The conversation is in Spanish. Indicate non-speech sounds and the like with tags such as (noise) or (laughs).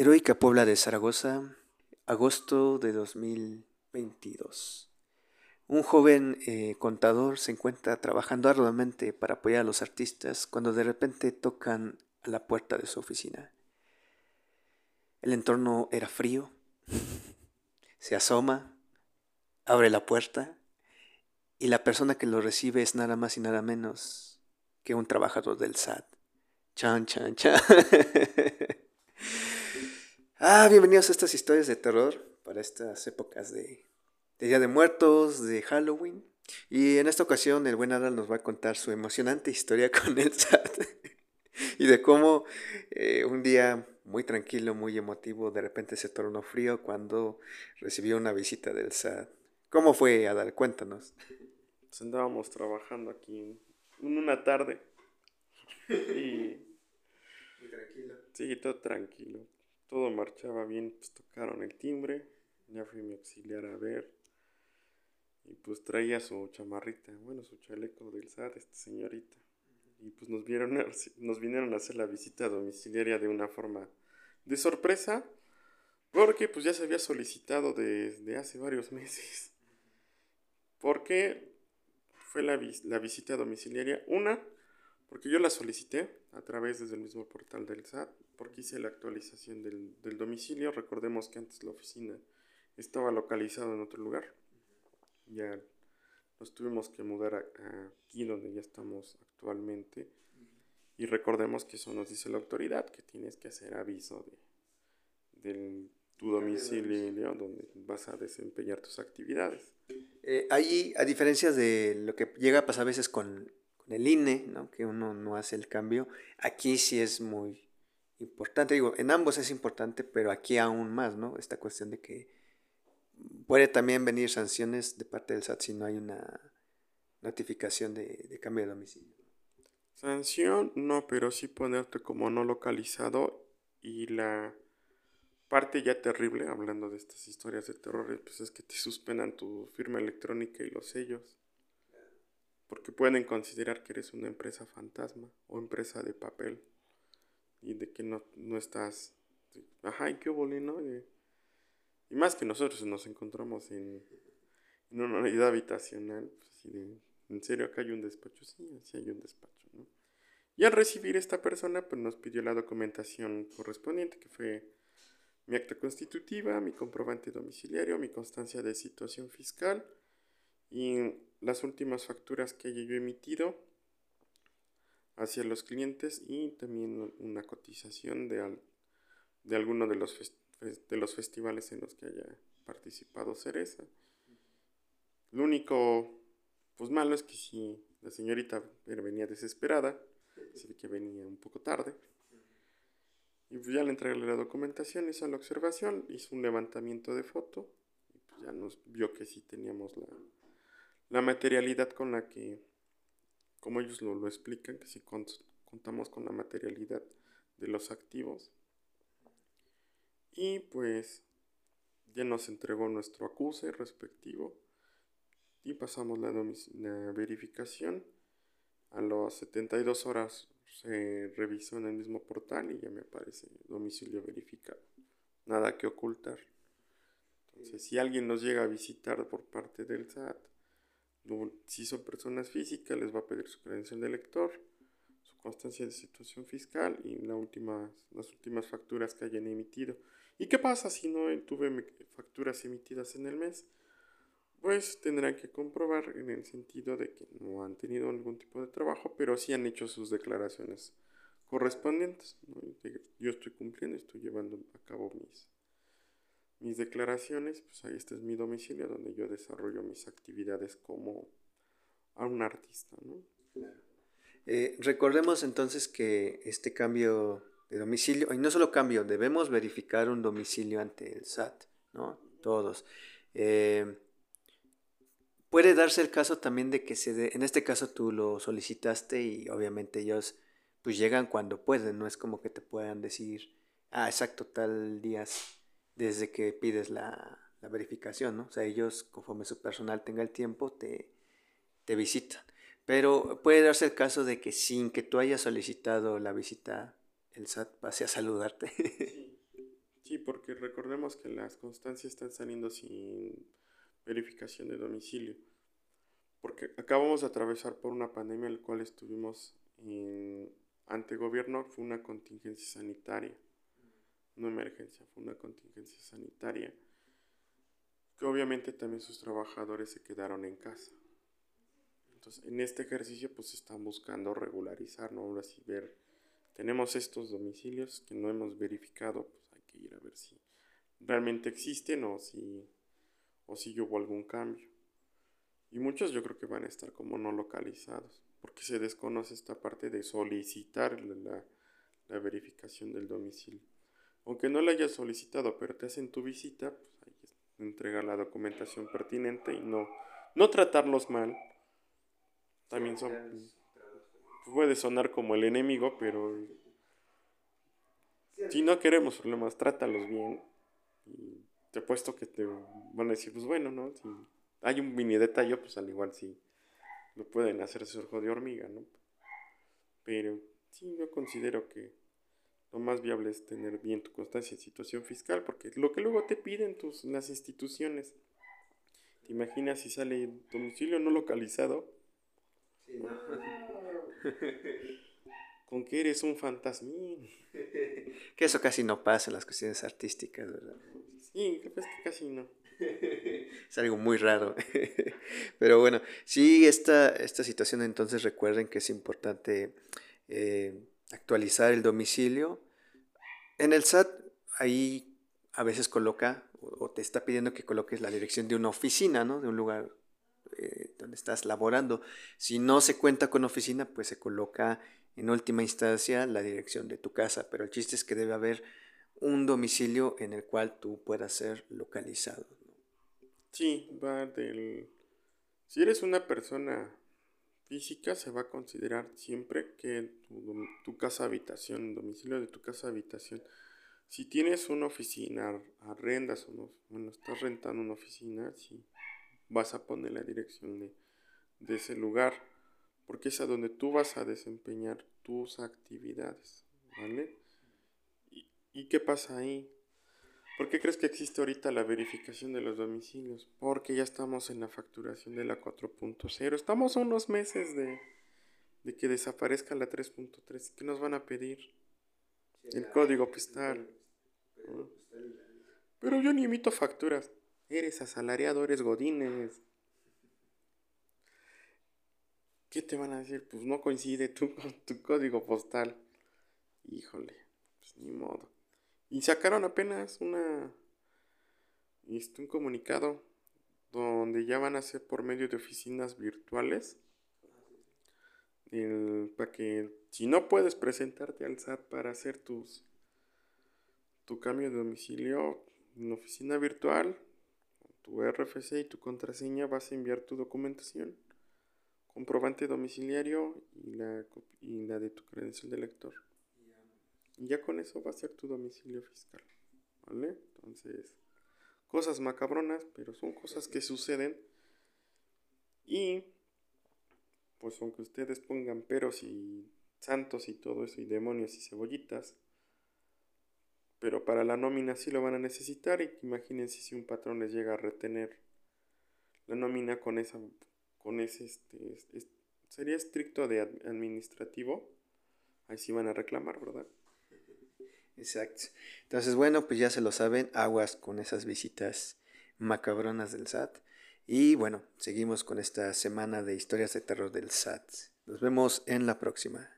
Heroica Puebla de Zaragoza, agosto de 2022. Un joven eh, contador se encuentra trabajando arduamente para apoyar a los artistas cuando de repente tocan a la puerta de su oficina. El entorno era frío. (laughs) Se asoma, abre la puerta y la persona que lo recibe es nada más y nada menos que un trabajador del SAT. Chan, chan, chan. (laughs) Ah, bienvenidos a estas historias de terror para estas épocas de, Día de Muertos, de Halloween. Y en esta ocasión el buen Adal nos va a contar su emocionante historia (laughs) con el SAT y de cómo eh, un día muy tranquilo, muy emotivo, de repente se tornó frío cuando recibió una visita del SAT. ¿Cómo fue, Adal? Cuéntanos. Pues andábamos trabajando aquí en una tarde (laughs) y... Muy tranquilo. Sí, todo tranquilo todo marchaba bien, pues tocaron el timbre, ya fui mi auxiliar a ver, y pues traía su chamarrita, bueno, su chaleco del SAT, esta señorita. Y pues nos, vieron, nos vinieron a hacer la visita domiciliaria de una forma de sorpresa, porque pues ya se había solicitado desde hace varios (laughs) meses. Porque fue la, la visita domiciliaria, una, porque yo la solicité a través desde el mismo portal del SAT, porque hice la actualización del, del domicilio. Recordemos que antes la oficina estaba localizada en otro lugar. Ya nos tuvimos que mudar aquí donde ya estamos actualmente. Y recordemos que eso nos dice la autoridad, que tienes que hacer aviso de, de tu domicilio donde vas a desempeñar tus actividades. Eh, ahí, a diferencia de lo que llega a pasar a veces con el INE, ¿no? que uno no hace el cambio, aquí sí es muy importante. Digo, en ambos es importante, pero aquí aún más, ¿no? Esta cuestión de que puede también venir sanciones de parte del SAT si no hay una notificación de, cambio de domicilio. Sanción, no, pero sí ponerte como no localizado y la parte ya terrible, hablando de estas historias de terror, pues es que te suspendan tu firma electrónica y los sellos porque pueden considerar que eres una empresa fantasma o empresa de papel y de que no, no estás, ajá, ¿y qué ¿no? Y, más que nosotros nos encontramos en, en una unidad habitacional, pues, ¿en serio acá hay un despacho? Sí, sí hay un despacho, ¿no? Y al recibir esta persona, pues nos pidió la documentación correspondiente, que fue mi acta constitutiva, mi comprobante domiciliario, mi constancia de situación fiscal y las últimas facturas que haya yo emitido hacia los clientes y también una cotización de, de alguno de los, de los festivales en los que haya participado Cereza. Lo único pues malo es que si la señorita venía desesperada, se ve que venía un poco tarde. Y pues ya le entregué la documentación, hizo la observación, hizo un levantamiento de foto y pues ya nos vio que sí teníamos la, la materialidad con la que, como ellos lo, lo explican, que si contamos con la materialidad de los activos. Y pues ya nos entregó nuestro acuse respectivo y pasamos la, la verificación. A las 72 horas se revisó en el mismo portal y ya me aparece domicilio verificado. Nada que ocultar. Entonces, si alguien nos llega a visitar por parte del SAT, si son personas físicas, les va a pedir su credencial de lector, su constancia de situación fiscal y las últimas facturas que hayan emitido. ¿Y qué pasa si no tuve facturas emitidas en el mes? Pues tendrán que comprobar en el sentido de que no han tenido algún tipo de trabajo, pero sí han hecho sus declaraciones correspondientes. Yo estoy cumpliendo, estoy llevando a cabo mis, mis declaraciones, pues ahí este es mi domicilio donde yo desarrollo mis actividades como a un artista, ¿no? Eh, recordemos entonces que este cambio de domicilio, y no solo cambio, debemos verificar un domicilio ante el SAT, ¿no? Todos. Eh, puede darse el caso también de que se dé, en este caso tú lo solicitaste y obviamente ellos pues llegan cuando pueden, no es como que te puedan decir, ah, exacto, tal día desde que pides la, verificación, ¿no? O sea, ellos, conforme su personal tenga el tiempo, te, te visitan. Pero puede darse el caso de que sin que tú hayas solicitado la visita, el SAT pase a saludarte. (laughs) porque recordemos que las constancias están saliendo sin verificación de domicilio. Porque acabamos de atravesar por una pandemia en la cual estuvimos en, ante gobierno, fue una contingencia sanitaria, no emergencia, fue una contingencia sanitaria, que obviamente también sus trabajadores se quedaron en casa. Entonces, en este ejercicio pues están buscando regularizar, ¿no? Ahora sí ver, tenemos estos domicilios que no hemos verificado, pues hay que ir a ver si realmente existen o si, o si hubo algún cambio. Y muchos yo creo que van a estar como no localizados, porque se desconoce esta parte de solicitar la, la verificación del domicilio. Aunque no la hayas solicitado, pero te hacen tu visita, pues hay que entregar la documentación pertinente y no, no tratarlos mal. También son... Puede sonar como el enemigo, pero si no queremos problemas, trátalos bien. Y te apuesto que te van a decir, pues bueno, ¿no? Si hay un mini detalle, pues al igual sí lo pueden hacer su ojo de hormiga, ¿no? Pero sí, yo considero que lo más viable es tener bien tu constancia en situación fiscal, porque lo que luego te piden tus, las instituciones, ¿te imaginas si sale domicilio no localizado? (laughs) Con que eres un fantasmín. (laughs) que eso casi no pasa en las cuestiones artísticas, ¿verdad? Sí, que casi no. (laughs) es algo muy raro. Pero bueno, sí, esta, esta situación entonces recuerden que es importante eh, actualizar el domicilio. En el SAT, ahí a veces coloca o te está pidiendo que coloques la dirección de una oficina, ¿no? De un lugar eh, donde estás laborando. Si no se cuenta con oficina, pues se coloca en última instancia la dirección de tu casa. Pero el chiste es que debe haber un domicilio en el cual tú puedas ser localizado. Sí, va del... Si eres una persona física, se va a considerar siempre que tu, casa habitación, domicilio de tu casa habitación, si tienes una oficina, arrendas o bueno, estás rentando una oficina, sí, vas a poner la dirección de, de ese lugar, porque es a donde tú vas a desempeñar tus actividades, ¿vale? ¿Y, y qué pasa ahí? ¿Por qué crees que existe ahorita la verificación de los domicilios? Porque ya estamos en la facturación de la 4.0. Estamos a unos meses de, que desaparezca la 3.3. ¿Qué nos van a pedir? El código postal. Pero yo ni emito facturas. Eres asalariado, eres godines. ¿Qué te van a decir? Pues no coincide tú con tu código postal. Híjole, pues ni modo. Y sacaron apenas una este, un comunicado donde ya van a ser por medio de oficinas virtuales. para que si no puedes presentarte al SAT para hacer tus tu cambio de domicilio en oficina virtual, tu RFC y tu contraseña vas a enviar tu documentación, comprobante domiciliario y la, y la de tu credencial de lector. Ya con eso va a ser tu domicilio fiscal. ¿Vale? Entonces, cosas macabronas, pero son cosas que suceden. Y, pues aunque ustedes pongan peros y santos y todo eso, y demonios y cebollitas, pero para la nómina sí lo van a necesitar. Y imagínense si un patrón les llega a retener la nómina con esa, con ese, este, sería estricto de administrativo. Ahí sí van a reclamar, ¿verdad? Exacto. Entonces, bueno, pues ya se lo saben, aguas con esas visitas macabronas del SAT. Y bueno, seguimos con esta semana de historias de terror del SAT. Nos vemos en la próxima.